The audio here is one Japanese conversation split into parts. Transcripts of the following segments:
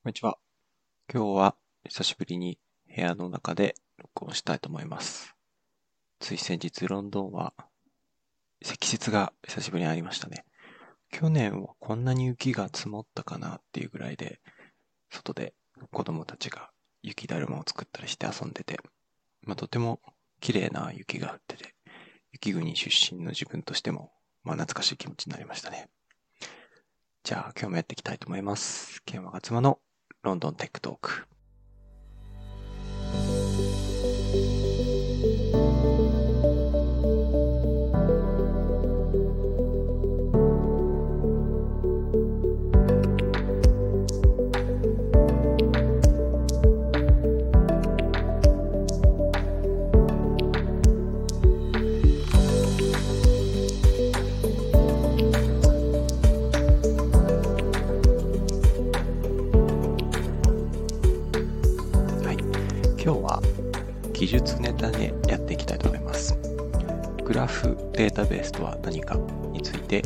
こんにちは。今日は久しぶりに部屋の中で録音したいと思います。つい先日ロンドンは積雪が久しぶりにありましたね。去年はこんなに雪が積もったかなっていうぐらいで、外で子供たちが雪だるまを作ったりして遊んでて、まあ、とても綺麗な雪が降ってて、雪国出身の自分としても、まあ、懐かしい気持ちになりましたね。じゃあ今日もやっていきたいと思います。ケンワが妻のロンドンテックトーク。て、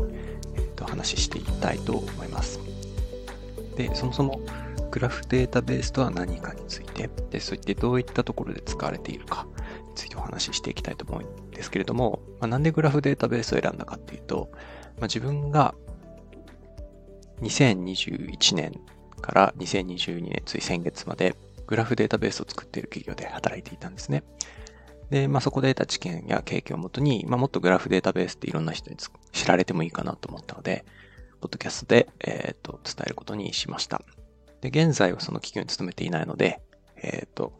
えっと話していきたいと思います。で、そもそもグラフデータベースとは何かについて、で、そういってどういったところで使われているかについてお話ししていきたいと思うんですけれども、まあ、なんでグラフデータベースを選んだかっていうと、まあ、自分が2021年から2022年、つい先月まで、グラフデータベースを作っている企業で働いていたんですね。で、まあ、そこで得た知見や経験をもとに、まあ、もっとグラフデータベースっていろんな人に知られてもいいかなと思ったので、ポッドキャストで、えっ、と、伝えることにしました。で、現在はその企業に勤めていないので、えっ、と、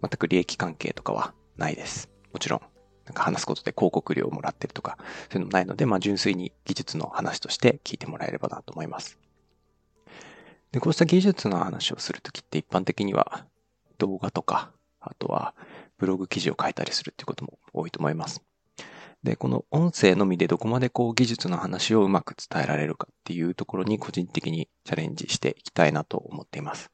全く利益関係とかはないです。もちろん、なんか話すことで広告料をもらってるとか、そういうのもないので、まあ、純粋に技術の話として聞いてもらえればなと思います。で、こうした技術の話をするときって一般的には動画とか、あとはブログ記事を書いたりするっていうことも多いと思います。で、この音声のみでどこまでこう技術の話をうまく伝えられるかっていうところに個人的にチャレンジしていきたいなと思っています。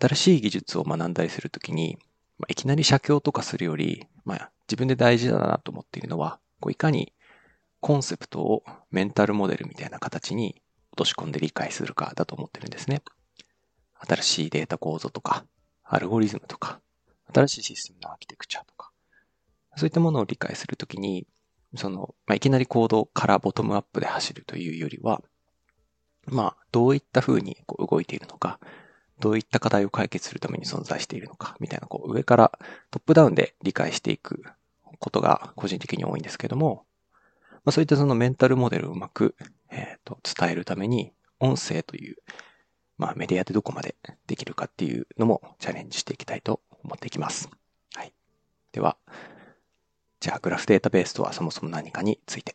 新しい技術を学んだりするときに、まあいきなり写経とかするより、まあ自分で大事だなと思っているのは、こういかにコンセプトをメンタルモデルみたいな形に落とし込んで理解するかだと思ってるんですね。新しいデータ構造とか、アルゴリズムとか、新しいシステムのアーキテクチャとか、そういったものを理解するときに、その、まあ、いきなりコードからボトムアップで走るというよりは、まあ、どういった風にこう動いているのか、どういった課題を解決するために存在しているのか、みたいな、こう、上からトップダウンで理解していくことが個人的に多いんですけども、まあ、そういったそのメンタルモデルをうまく、えーと伝えるために、音声という、まあ、メディアでどこまでできるかっていうのもチャレンジしていきたいと思っていきます。はい。では、じゃあ、グラフデータベースとはそもそも何かについて。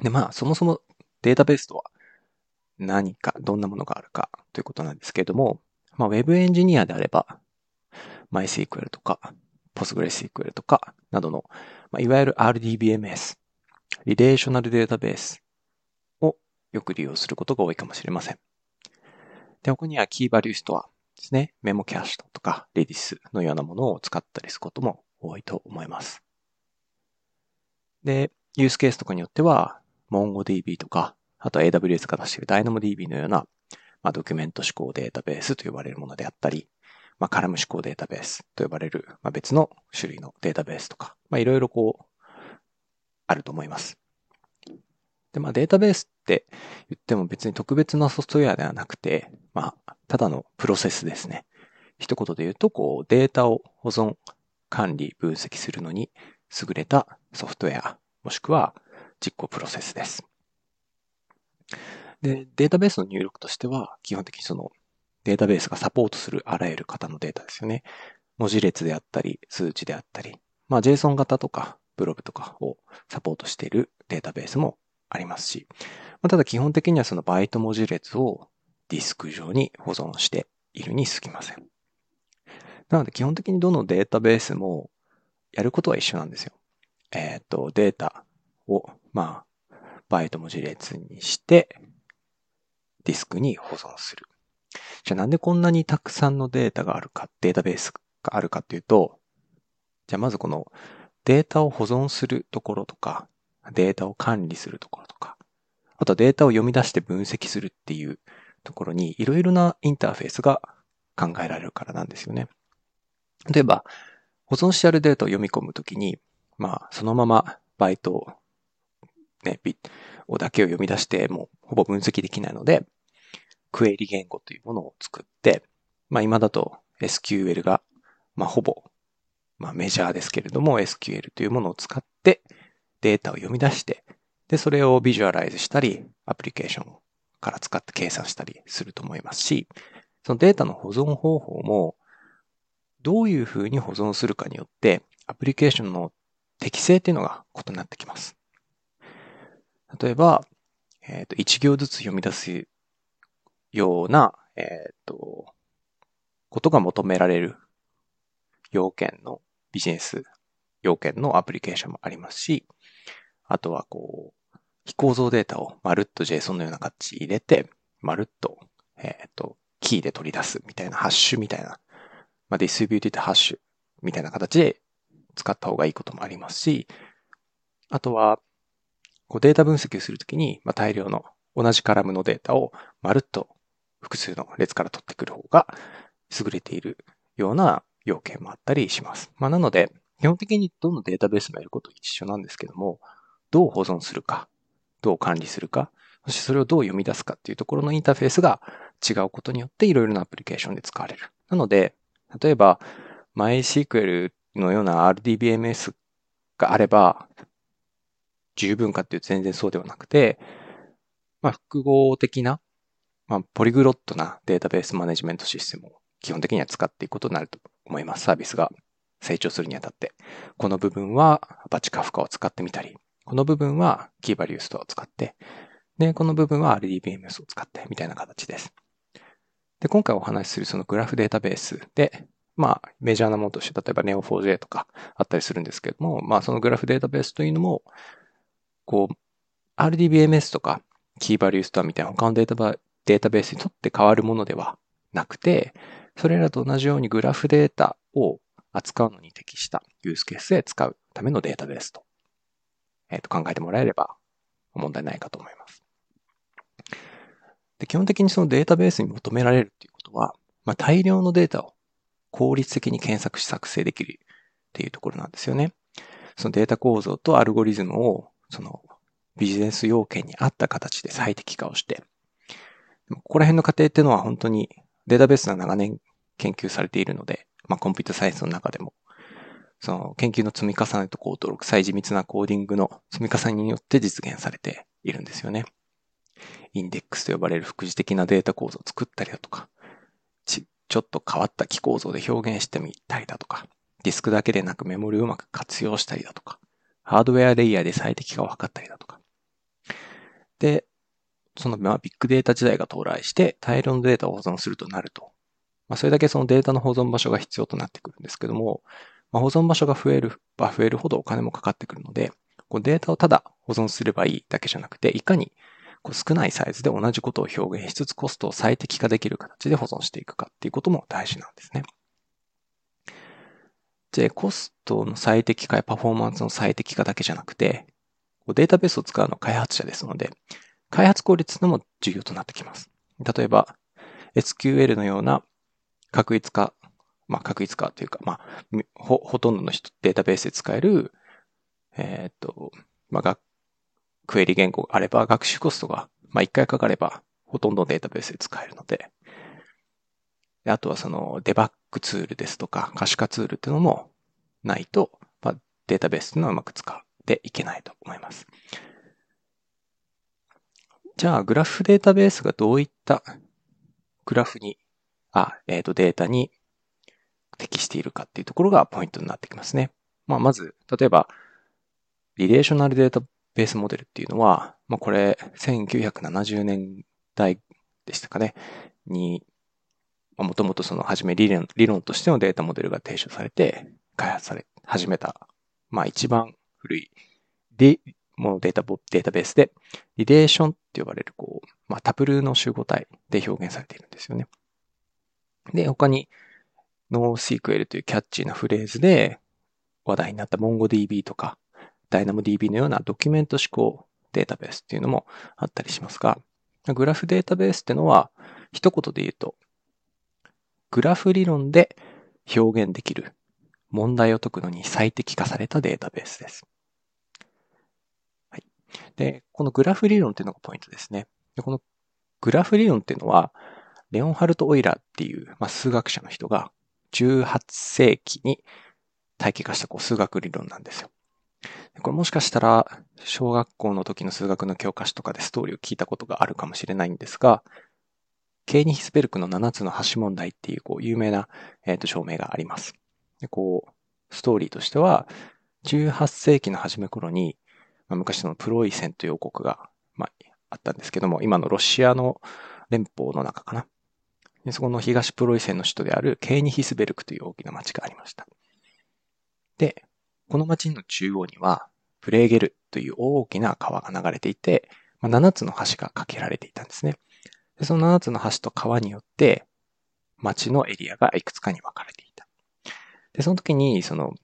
で、まあ、そもそもデータベースとは何か、どんなものがあるかということなんですけれども、まあ、ウェブエンジニアであれば、MySQL とか、PostgreSQL とかなどの、まあ、いわゆる RDBMS、リレーショナルデータベースをよく利用することが多いかもしれません。で、ここにはキーバリューストアですね、メモキャッシュとか Redis のようなものを使ったりすることも多いと思います。で、ユースケースとかによっては、MongoDB とか、あと AWS が出している DynamoDB のような、まあ、ドキュメント指向データベースと呼ばれるものであったり、まあ、カラム指向データベースと呼ばれる、まあ、別の種類のデータベースとか、まあ、いろいろこう、あると思います。で、まあ、データベースって言っても別に特別なソフトウェアではなくて、まあ、ただのプロセスですね。一言で言うと、こう、データを保存、管理、分析するのに優れたソフトウェア、もしくは実行プロセスです。で、データベースの入力としては、基本的にそのデータベースがサポートするあらゆる型のデータですよね。文字列であったり、数値であったり、まあ JSON 型とか、ブログとかをサポートしているデータベースもありますし、まあ、ただ基本的にはそのバイト文字列をディスク上に保存しているに過ぎません。なので基本的にどのデータベースもやることは一緒なんですよ。えっ、と、データを、まあ、バイト文字列にして、ディスクに保存する。じゃあなんでこんなにたくさんのデータがあるか、データベースがあるかっていうと、じゃあまずこのデータを保存するところとか、データを管理するところとか、あとデータを読み出して分析するっていうところにいろいろなインターフェースが考えられるからなんですよね。例えば、保存してあるデータを読み込むときに、まあ、そのままバイトを、ね、ビッをだけを読み出して、もうほぼ分析できないので、クエリ言語というものを作って、まあ今だと SQL が、まあほぼ、まあメジャーですけれども SQL というものを使ってデータを読み出して、で、それをビジュアライズしたり、アプリケーションから使って計算したりすると思いますし、そのデータの保存方法も、どういうふうに保存するかによって、アプリケーションの適性っていうのが異なってきます。例えば、えっ、ー、と、1行ずつ読み出すような、えっ、ー、と、ことが求められる要件のビジネス要件のアプリケーションもありますし、あとはこう、非構造データをまるっと JSON のような形入れて、まるっと、えっ、と、キーで取り出すみたいなハッシュみたいな、まあ、 distributed hash みたいな形で使った方がいいこともありますし、あとは、こうデータ分析をするときに、まあ、大量の同じカラムのデータをまるっと複数の列から取ってくる方が優れているような要件もあったりします。まあ、なので、基本的にどのデータベースもやること一緒なんですけども、どう保存するか、どう管理するか、そしてそれをどう読み出すかっていうところのインターフェースが違うことによっていろいろなアプリケーションで使われる。なので、例えば MySQL のような RDBMS があれば十分かっていうと全然そうではなくて、まあ、複合的な、まあ、ポリグロットなデータベースマネジメントシステムを基本的には使っていくことになると思います。サービスが成長するにあたって。この部分はバチカフカを使ってみたり、この部分はキーバリューストアを使って、で、この部分は RDBMS を使って、みたいな形です。で、今回お話しするそのグラフデータベースで、まあ、メジャーなものとして、例えば Neo4j とかあったりするんですけども、まあ、そのグラフデータベースというのも、こう、RDBMS とか、キーバリューストアみたいな他のデータデータベースにとって変わるものではなくて、それらと同じようにグラフデータを扱うのに適したユースケースで使うためのデータベースと、えー、と考えてもらえれば問題ないかと思います。で基本的にそのデータベースに求められるっていうことは、まあ、大量のデータを効率的に検索し作成できるっていうところなんですよね。そのデータ構造とアルゴリズムをそのビジネス要件に合った形で最適化をして、ここら辺の過程っていうのは本当にデータベースは長年研究されているので、まあ、コンピュータサイエンスの中でも、その研究の積み重ねと高登録、最緻密なコーディングの積み重ねによって実現されているんですよね。インデックスと呼ばれる副次的なデータ構造を作ったりだとか、ちちょっと変わった機構造で表現してみたりだとか、ディスクだけでなくメモリをうまく活用したりだとか、ハードウェアレイヤーで最適化を図ったりだとか。で、そのまあビッグデータ時代が到来して大量のデータを保存するとなると、まあ、それだけそのデータの保存場所が必要となってくるんですけども、まあ、保存場所が増えるば増えるほどお金もかかってくるので、こうデータをただ保存すればいいだけじゃなくて、いかにこう少ないサイズで同じことを表現しつつコストを最適化できる形で保存していくかっていうことも大事なんですね。で、コストの最適化やパフォーマンスの最適化だけじゃなくて、データベースを使うのは開発者ですので、開発効率のも重要となってきます。例えば、SQL のような確率化、まあ、確率化というか、まあ、ほ、ほとんどの人、データベースで使える、えっ、と、まあ、がクエリ言語があれば、学習コストが、まあ、一回かかれば、ほとんどデータベースで使えるので、であとはそのデバッグツールですとか可視化ツールっていうのもないと、まあ、データベースっていうのはうまく使っていけないと思います。じゃあ、グラフデータベースがどういったグラフに、あ、えっ、ー、と、データに適しているかっていうところがポイントになってきますね。まあ、まず、例えば、リレーショナルデータベースモデルっていうのは、まあ、これ、1970年代でしたかね、に、もともとその、はじめ理論理論としてのデータモデルが提唱されて、開発され始めた、まあ、一番古い、で、もうデータデータベースで、リレーションって呼ばれる、こう、まあ、タプルの集合体で表現されているんですよね。で、他に、NoSQL というキャッチーなフレーズで話題になった MongoDB とか DynamoDB のようなドキュメント指向データベースっていうのもあったりしますが、グラフデータベースっていうのは、一言で言うと、グラフ理論で表現できる問題を解くのに最適化されたデータベースです。はい。で、このグラフ理論っていうのがポイントですね。でこのグラフ理論っていうのは、レオンハルト・オイラーっていう、まあ、数学者の人が18世紀に体系化したこう数学理論なんですよ。これもしかしたら、小学校の時の数学の教科書とかでストーリーを聞いたことがあるかもしれないんですが、ケーニヒスベルクの7つの橋問題っていうこう有名な、えー、と証明があります。でこうストーリーとしては、18世紀の初め頃に、まあ、昔のプロイセンという王国が、まあ、あったんですけども、今のロシアの連邦の中かな。でそこの東プロイセンの首都であるケーニヒスベルクという大きな町がありました。で、この町の中央には、プレーゲルという大きな川が流れていて、まあ、7つの橋が架けられていたんですね。でその7つの橋と川によって、町のエリアがいくつかに分かれていた。で、その時に、その、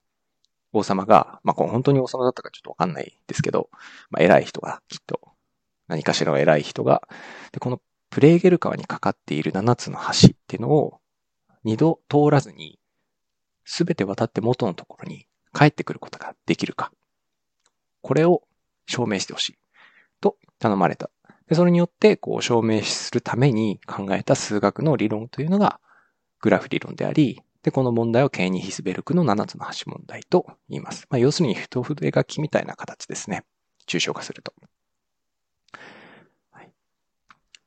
王様が、まあ、本当に王様だったかちょっとわかんないですけど、まあ、偉い人が、きっと、何かしらの偉い人が、で、このプレーゲル川にかかっている7つの橋っていうのを、二度通らずに、すべて渡って元のところに帰ってくることができるか。これを証明してほしい。と頼まれた。でそれによって、こう、証明するために考えた数学の理論というのが、グラフ理論であり、で、この問題をケーニヒスベルクの7つの橋問題と言います。まあ、要するに太筆書きみたいな形ですね。抽象化すると。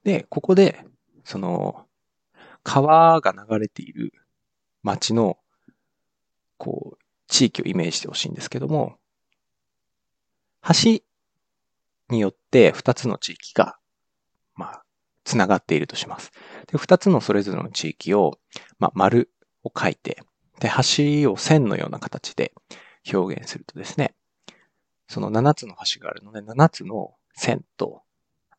で、ここで、その、川が流れている町の、こう、地域をイメージしてほしいんですけども、橋によって2つの地域が、まあ、つながっているとします。で、2つのそれぞれの地域を、まあ、丸を書いて、で、橋を線のような形で表現するとですね、その7つの橋があるので、7つの線と、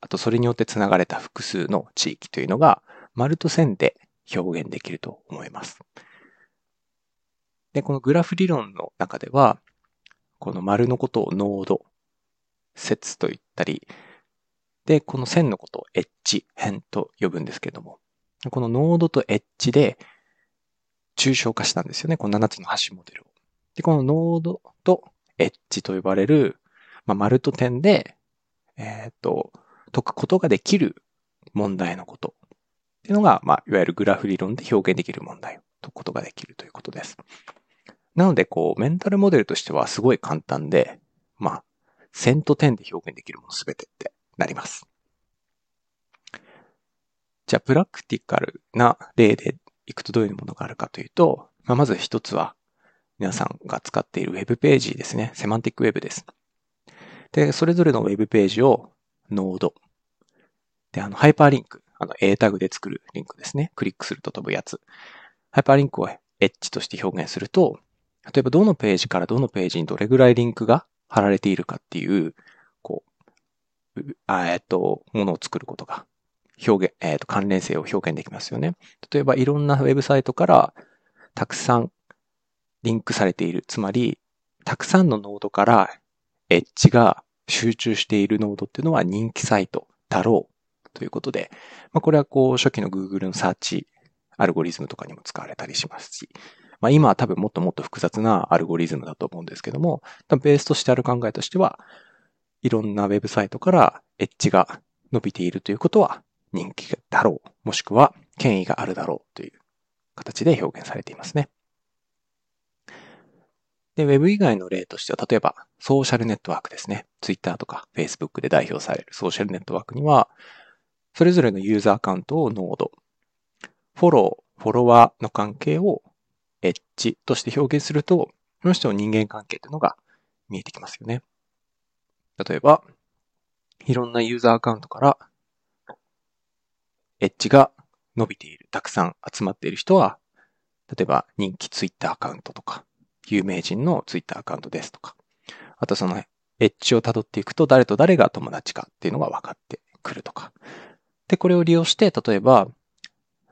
あとそれによってつながれた複数の地域というのが、丸と線で表現できると思います。で、このグラフ理論の中では、この丸のことをノード、節と言ったり、で、この線のことをエッジ、辺と呼ぶんですけども、このノードとエッジで抽象化したんですよね。この7つの橋モデルを。で、このノードとエッジと呼ばれる、まあ、丸と点で、えっ、ー、と、解くことができる問題のことっていうのが、まあ、いわゆるグラフ理論で表現できる問題を解くことができるということです。なので、こう、メンタルモデルとしてはすごい簡単で、まあ、線と点で表現できるものすべてってなります。じゃあ、プラクティカルな例でいくとどういうものがあるかというと、まあ、まず一つは、皆さんが使っているウェブページですね。セマンティックウェブです。で、それぞれのウェブページをノード。で、あの、ハイパーリンク。あの、A タグで作るリンクですね。クリックすると飛ぶやつ。ハイパーリンクをエッジとして表現すると、例えばどのページからどのページにどれぐらいリンクが貼られているかっていう、こう、えっと、ものを作ることが、表現、えっと、関連性を表現できますよね。例えばいろんなウェブサイトからたくさんリンクされている。つまり、たくさんのノードからエッジが集中しているノードっていうのは人気サイトだろうということで、まあ、これはこう初期の Google のサーチアルゴリズムとかにも使われたりしますし、まあ今は多分もっともっと複雑なアルゴリズムだと思うんですけども、ベースとしてある考えとしては、いろんなウェブサイトからエッジが伸びているということは人気だろう、もしくは権威があるだろうという形で表現されていますね。で、ウェブ以外の例としては、例えばソーシャルネットワークですね。Twitter とか Facebook で代表されるソーシャルネットワークには、それぞれのユーザーアカウントをノード、フォロー、フォロワーの関係をエッジとして表現すると、その人の人間関係というのが見えてきますよね。例えば、いろんなユーザーアカウントから、エッジが伸びている、たくさん集まっている人は、例えば人気ツイッターアカウントとか、有名人のツイッターアカウントですとか、あとそのエッジを辿っていくと誰と誰が友達かっていうのが分かってくるとか。で、これを利用して、例えば、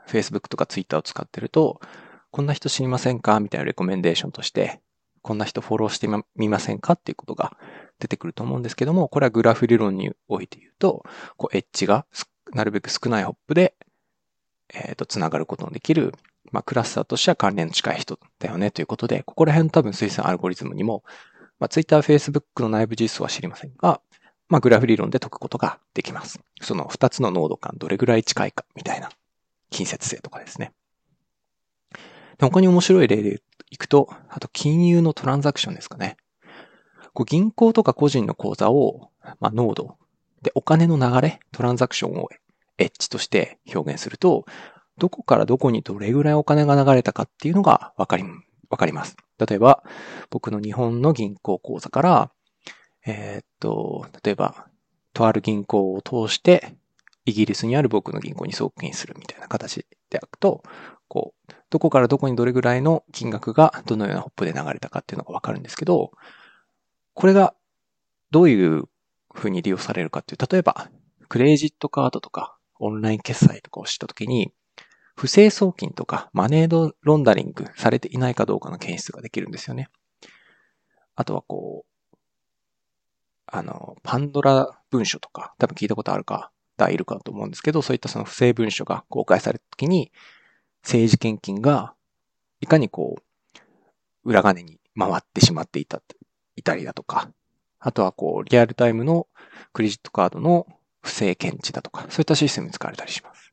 Facebook とか Twitter を使ってると、こんな人知りませんか？みたいなレコメンデーションとして、こんな人フォローしてみませんか？っていうことが出てくると思うんですけども、これはグラフ理論において言うと、こうエッジがなるべく少ないホップでえっ、ー、と、つながることのできる、まあ、クラスターとしては関連の近い人だよねということで、ここら辺多分推薦アルゴリズムにも、まあ、Twitter、Facebook の内部実装は知りませんが、まあ、グラフ理論で解くことができます。その2つのノード間どれぐらい近いかみたいな近接性とかですね。他に面白い例でいくと、あと金融のトランザクションですかね。こう銀行とか個人の口座を、まあ、ノードでお金の流れ、トランザクションをエッジとして表現すると、どこからどこにどれぐらいお金が流れたかっていうのがわかり、わかります。例えば、僕の日本の銀行口座から、えー、っと、例えば、とある銀行を通して、イギリスにある僕の銀行に送金するみたいな形であくと、こう、どこからどこにどれぐらいの金額がどのようなホップで流れたかっていうのがわかるんですけど、これがどういうふうに利用されるかっていう、例えば、クレジットカードとかオンライン決済とかをしたときに、不正送金とかマネードロンダリングされていないかどうかの検出ができるんですよね。あとはこう、あの、パンドラ文書とか、多分聞いたことあるか、いるかと思うんですけど、そういったその不正文書が公開されたときに、政治献金がいかにこう、裏金に回ってしまっていた、いたりだとか、あとはこう、リアルタイムのクレジットカードの不正検知だとか、そういったシステムに使われたりします。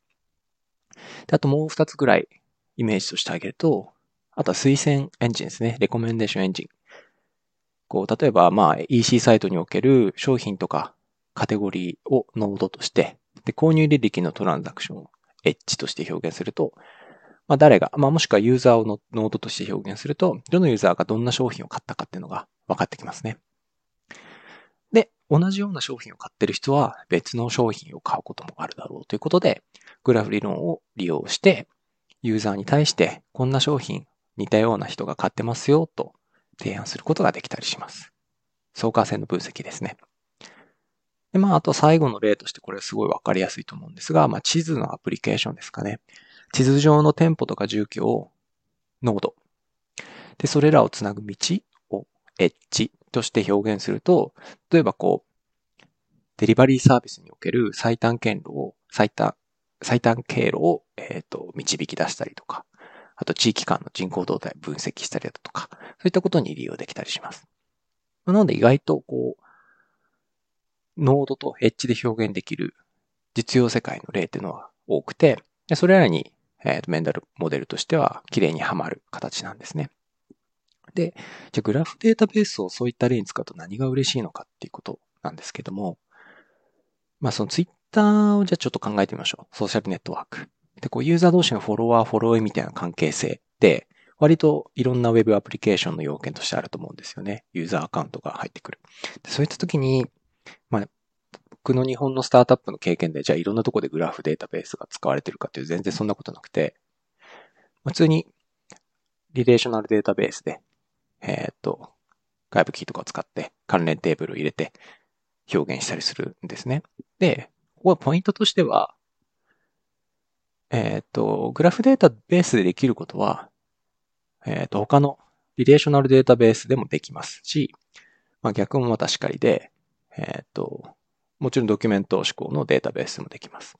であともう二つぐらいイメージとしてあげると、あとは推薦エンジンですね。レコメンデーションエンジン。こう、例えば、まあ、EC サイトにおける商品とかカテゴリーをノードとして、で、購入履歴のトランザクションをエッジとして表現すると、まあ、誰が、まあ、もしくはユーザーをノードとして表現すると、どのユーザーがどんな商品を買ったかっていうのが分かってきますね。で、同じような商品を買ってる人は別の商品を買うこともあるだろうということで、グラフ理論を利用して、ユーザーに対してこんな商品似たような人が買ってますよと提案することができたりします。相関性の分析ですね。で、まあ、あと最後の例としてこれすごいわかりやすいと思うんですが、まあ、地図のアプリケーションですかね。地図上の店舗とか住居をノード。で、それらをつなぐ道をエッジとして表現すると、例えばこう、デリバリーサービスにおける最短経路を、最短、最短経路を、えっ、ー、と、導き出したりとか、あと地域間の人口動態分析したりだとか、そういったことに利用できたりします。なので意外とこう、ノードとエッジで表現できる実用世界の例っていうのは多くて、それらにえー、メンタルモデルとしては綺麗にはまる形なんですね。で、じゃグラフデータベースをそういった例に使うと何が嬉しいのかっていうことなんですけども、まあそのツイッターをじゃあちょっと考えてみましょう。ソーシャルネットワーク。で、こうユーザー同士のフォロワー、フォローみたいな関係性で、割といろんなウェブアプリケーションの要件としてあると思うんですよね。ユーザーアカウントが入ってくる。でそういった時に、まあ、僕の日本のスタートアップの経験で、じゃあいろんなとこでグラフデータベースが使われてるかっていう全然そんなことなくて、普通にリレーショナルデータベースで、えっ、と、外部キーとかを使って関連テーブルを入れて表現したりするんですね。で、ここはポイントとしては、えっ、と、グラフデータベースでできることは、えっ、と、他のリレーショナルデータベースでもできますし、まあ、逆もまたしかりで、えっ、と、もちろんドキュメント思考のデータベースもできます。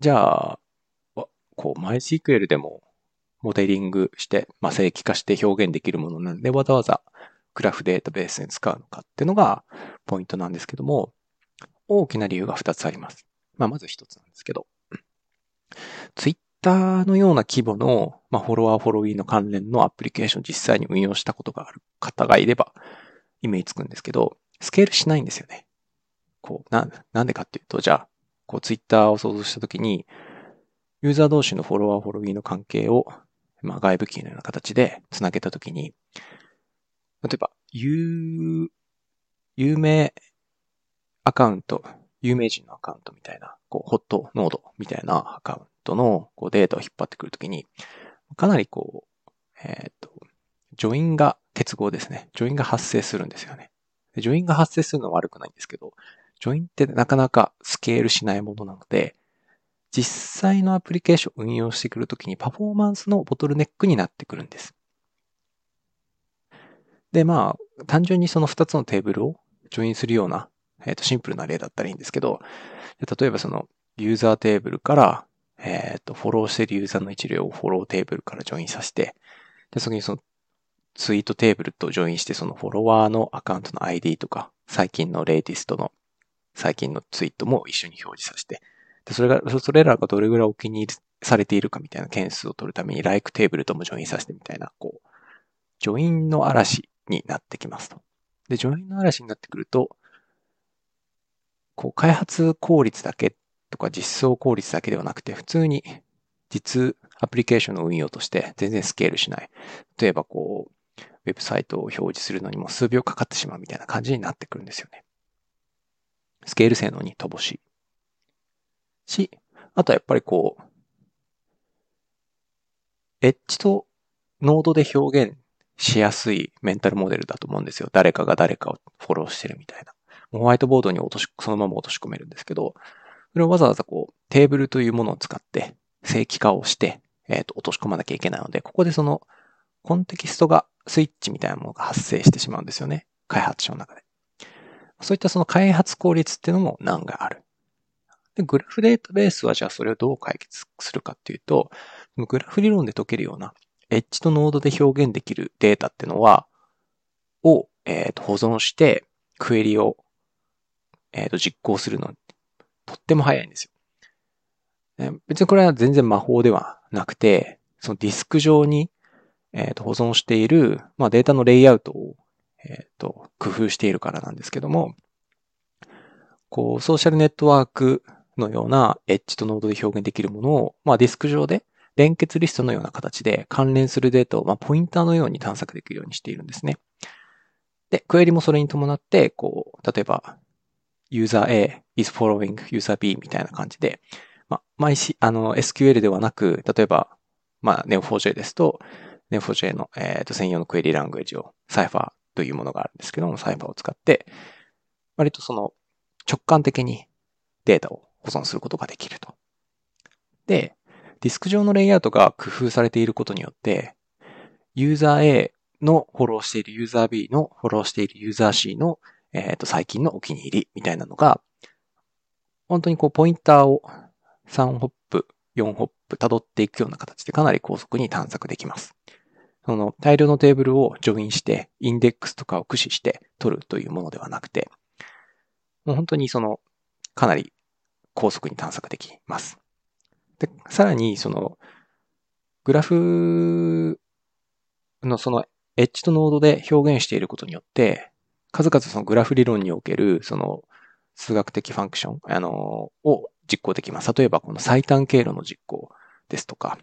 じゃあ、こう、MySQL でもモデリングして、まあ、正規化して表現できるものなんで、わざわざグラフデータベースに使うのかっていうのがポイントなんですけども、大きな理由が2つあります。まあ、まず1つなんですけど、Twitter のような規模の、まあ、フォロワー、フォロウィーの関連のアプリケーションを実際に運用したことがある方がいれば、イメージつくんですけど、スケールしないんですよね。こう、な、なんでかっていうと、じゃあ、こう、ツイッターを想像したときに、ユーザー同士のフォロワー、フォロウィーの関係を、まあ、外部キーのような形で繋げたときに、例えば、有、有名アカウント、有名人のアカウントみたいな、こう、 hot node みたいなアカウントのこうデータを引っ張ってくるときに、かなりこう、えっ、ー、と、ジョインが、結合ですね。ジョインが発生するんですよね。ジョインが発生するのは悪くないんですけど、ジョインってなかなかスケールしないものなので、実際のアプリケーションを運用してくるときにパフォーマンスのボトルネックになってくるんです。で、まあ、単純にその2つのテーブルをジョインするような、えっ、ー、と、シンプルな例だったらいいんですけど、例えばそのユーザーテーブルから、えっ、と、フォローしてるユーザーの一覧をフォローテーブルからジョインさせて、で、そこにそのツイートテーブルとジョインして、そのフォロワーのアカウントの ID とか、最近の latest の最近のツイートも一緒に表示させて、で、それが、それらがどれぐらいお気に入りされているかみたいな件数を取るために、ライクテーブルともジョインさせてみたいな、こう、ジョインの嵐になってきますと。で、ジョインの嵐になってくると、こう、開発効率だけとか実装効率だけではなくて、普通に実アプリケーションの運用として全然スケールしない。例えばこう、ウェブサイトを表示するのにも数秒かかってしまうみたいな感じになってくるんですよね。スケール性能に乏しい。し、あとはやっぱりこう、エッジとノードで表現しやすいメンタルモデルだと思うんですよ。誰かが誰かをフォローしてるみたいな。ホワイトボードに落とし、そのまま落とし込めるんですけど、それをわざわざこう、テーブルというものを使って、正規化をして、えっ、ー、と、落とし込まなきゃいけないので、ここでその、コンテキストが、スイッチみたいなものが発生してしまうんですよね。開発者の中で。そういったその開発効率っていうのも難がある。で、グラフデータベースはじゃあそれをどう解決するかっていうと、グラフ理論で解けるような、エッジとノードで表現できるデータっていうのは、を、えー、と保存して、クエリを、えー、と実行するの、とっても早いんですよ。別にこれは全然魔法ではなくて、そのディスク上に、えー、と保存している、まあ、データのレイアウトをえっ、ー、と、工夫しているからなんですけども、こう、ソーシャルネットワークのようなエッジとノードで表現できるものを、まあ、ディスク上で連結リストのような形で関連するデータを、まあ、ポインターのように探索できるようにしているんですね。で、クエリもそれに伴って、こう、例えば、ユーザー A is following user B みたいな感じで、まあ、毎し、あの、SQL ではなく、例えば、まあ、Neo4j ですと、Neo4j の、えー、と専用のクエリラングエージを Cypher というものがあるんですけども、サイファーを使って、割とその直感的にデータを保存することができると。で、ディスク上のレイアウトが工夫されていることによって、ユーザー A のフォローしているユーザー B のフォローしているユーザー C の、えっ、ー、と、最近のお気に入りみたいなのが、本当にこう、ポインターを3ホップ、4ホップ辿っていくような形でかなり高速に探索できます。その大量のテーブルをジョインして、インデックスとかを駆使して取るというものではなくて、もう本当にその、かなり高速に探索できます。で、さらに、その、グラフのそのエッジとノードで表現していることによって、数々そのグラフ理論における、その、数学的ファンクション、あの、を実行できます。例えば、この最短経路の実行ですとか、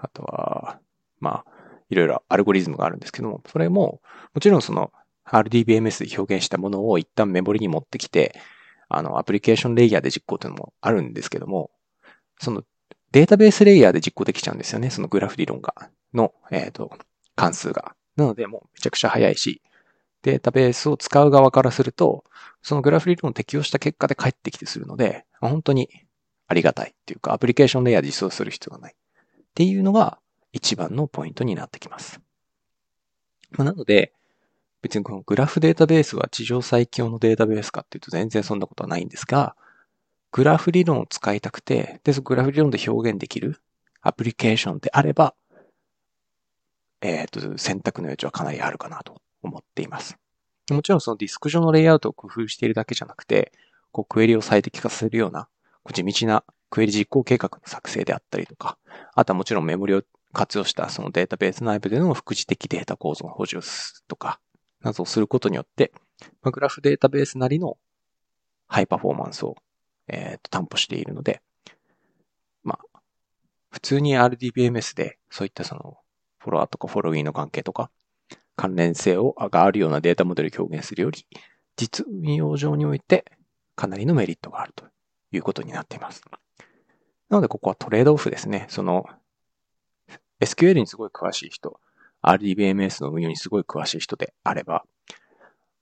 あとは、まあ、いろいろアルゴリズムがあるんですけども、それも、もちろんその RDBMS で表現したものを一旦メモリに持ってきて、あの、アプリケーションレイヤーで実行というのもあるんですけども、そのデータベースレイヤーで実行できちゃうんですよね。そのグラフ理論が、の、えっ、ー、と、関数が。なので、もうめちゃくちゃ早いし、データベースを使う側からすると、そのグラフ理論を適用した結果で返ってきてするので、本当にありがたいっていうか、アプリケーションレイヤーで実装する必要がない。っていうのが、一番のポイントになってきます。ま、なので、別にこのグラフデータベースは地上最強のデータベースかっていうと全然そんなことはないんですが、グラフ理論を使いたくて、で、そのグラフ理論で表現できるアプリケーションであれば、えっ、ー、と、選択の余地はかなりあるかなと思っています。もちろんそのディスク上のレイアウトを工夫しているだけじゃなくて、こうクエリを最適化させるような、地道なクエリ実行計画の作成であったりとか、あとはもちろんメモリを活用したそのデータベース内部での副次的データ構造の補充とか、などをすることによって、まあ、グラフデータベースなりのハイパフォーマンスを、えー、と担保しているので、まあ、普通に RDBMS でそういったそのフォロワーとかフォローインの関係とか関連性をがあるようなデータモデルを表現するより、実運用上においてかなりのメリットがあるということになっています。なので、ここはトレードオフですね。その SQL にすごい詳しい人、RDBMS の運用にすごい詳しい人であれば、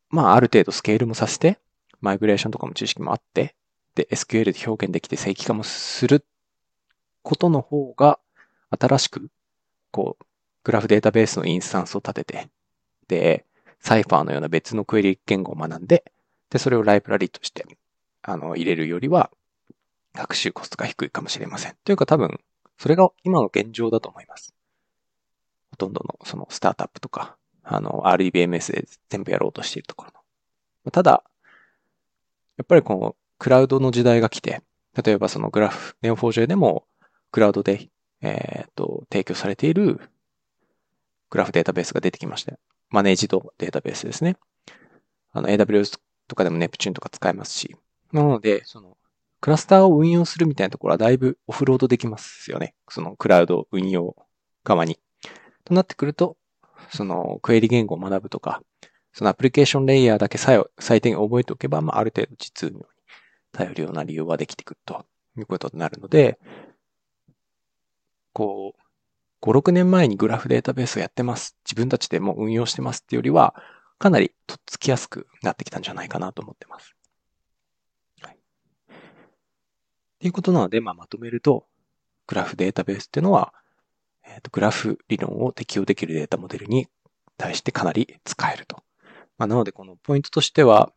まあ、ある程度スケールもさせて、マイグレーションとかも知識もあって、で、SQL で表現できて正規化もすることの方が、新しく、こう、グラフデータベースのインスタンスを立てて、サイファーのような別のクエリ言語を学んで、で、それをライブラリとして、あの、入れるよりは、学習コストが低いかもしれません。というか多分、それが今の現状だと思います。ほとんどのそのスタートアップとか、あの、RDBMS で全部やろうとしているところの。ただ、やっぱりこのクラウドの時代が来て、例えばそのグラフ、ネオ 4J でもクラウドで、えっ、と、提供されているグラフデータベースが出てきまして、マネージドデータベースですね。あの、AWS とかでも Neptune とか使えますし。なので、その、クラスターを運用するみたいなところはだいぶオフロードできますよね。そのクラウド運用側に。となってくると、そのクエリ言語を学ぶとか、そのアプリケーションレイヤーだけ最低限覚えておけば、まあ、ある程度実運用に頼るような理由はできてくるということになるので、こう、5、6年前にグラフデータベースをやってます。自分たちでも運用してますっていうよりは、かなりとっつきやすくなってきたんじゃないかなと思ってます。はい。っていうことなので、まあ、まとめると、グラフデータベースっていうのは、えっ、ー、と、グラフ理論を適用できるデータモデルに対してかなり使えると。まあ、なので、このポイントとしては、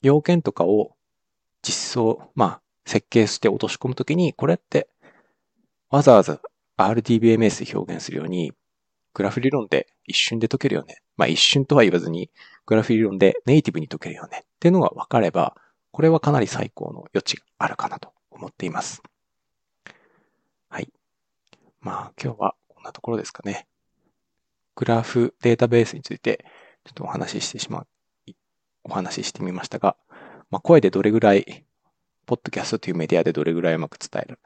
要件とかを実装、まあ、設計して落とし込むときに、これって、わざわざ RDBMS で表現するように、グラフ理論で一瞬で解けるよね。まあ一瞬とは言わずに、グラフ理論でネイティブに解けるよねっていうのが分かれば、これはかなり最高の余地があるかなと思っています。はい。まあ今日はこんなところですかね。グラフデータベースについてちょっとお話ししてしまう、お話ししてみましたが、まあ声でどれぐらい、ポッドキャストというメディアでどれぐらいうまく伝える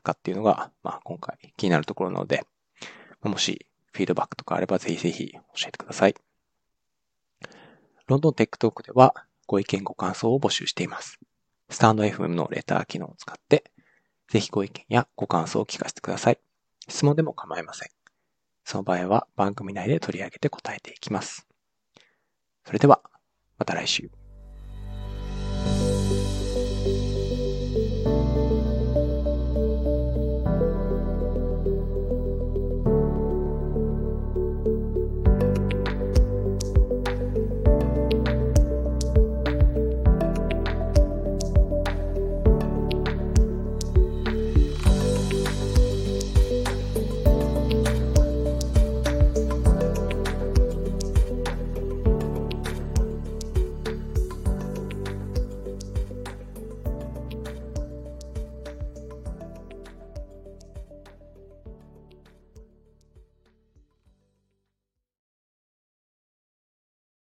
かっていうのが、まあ今回気になるところなので、もしフィードバックとかあればぜひぜひ教えてください。ロンドンテックトークではご意見ご感想を募集しています。スタンド FM のレター機能を使って、ぜひご意見やご感想を聞かせてください。質問でも構いません。その場合は番組内で取り上げて答えていきます。それでは、また来週。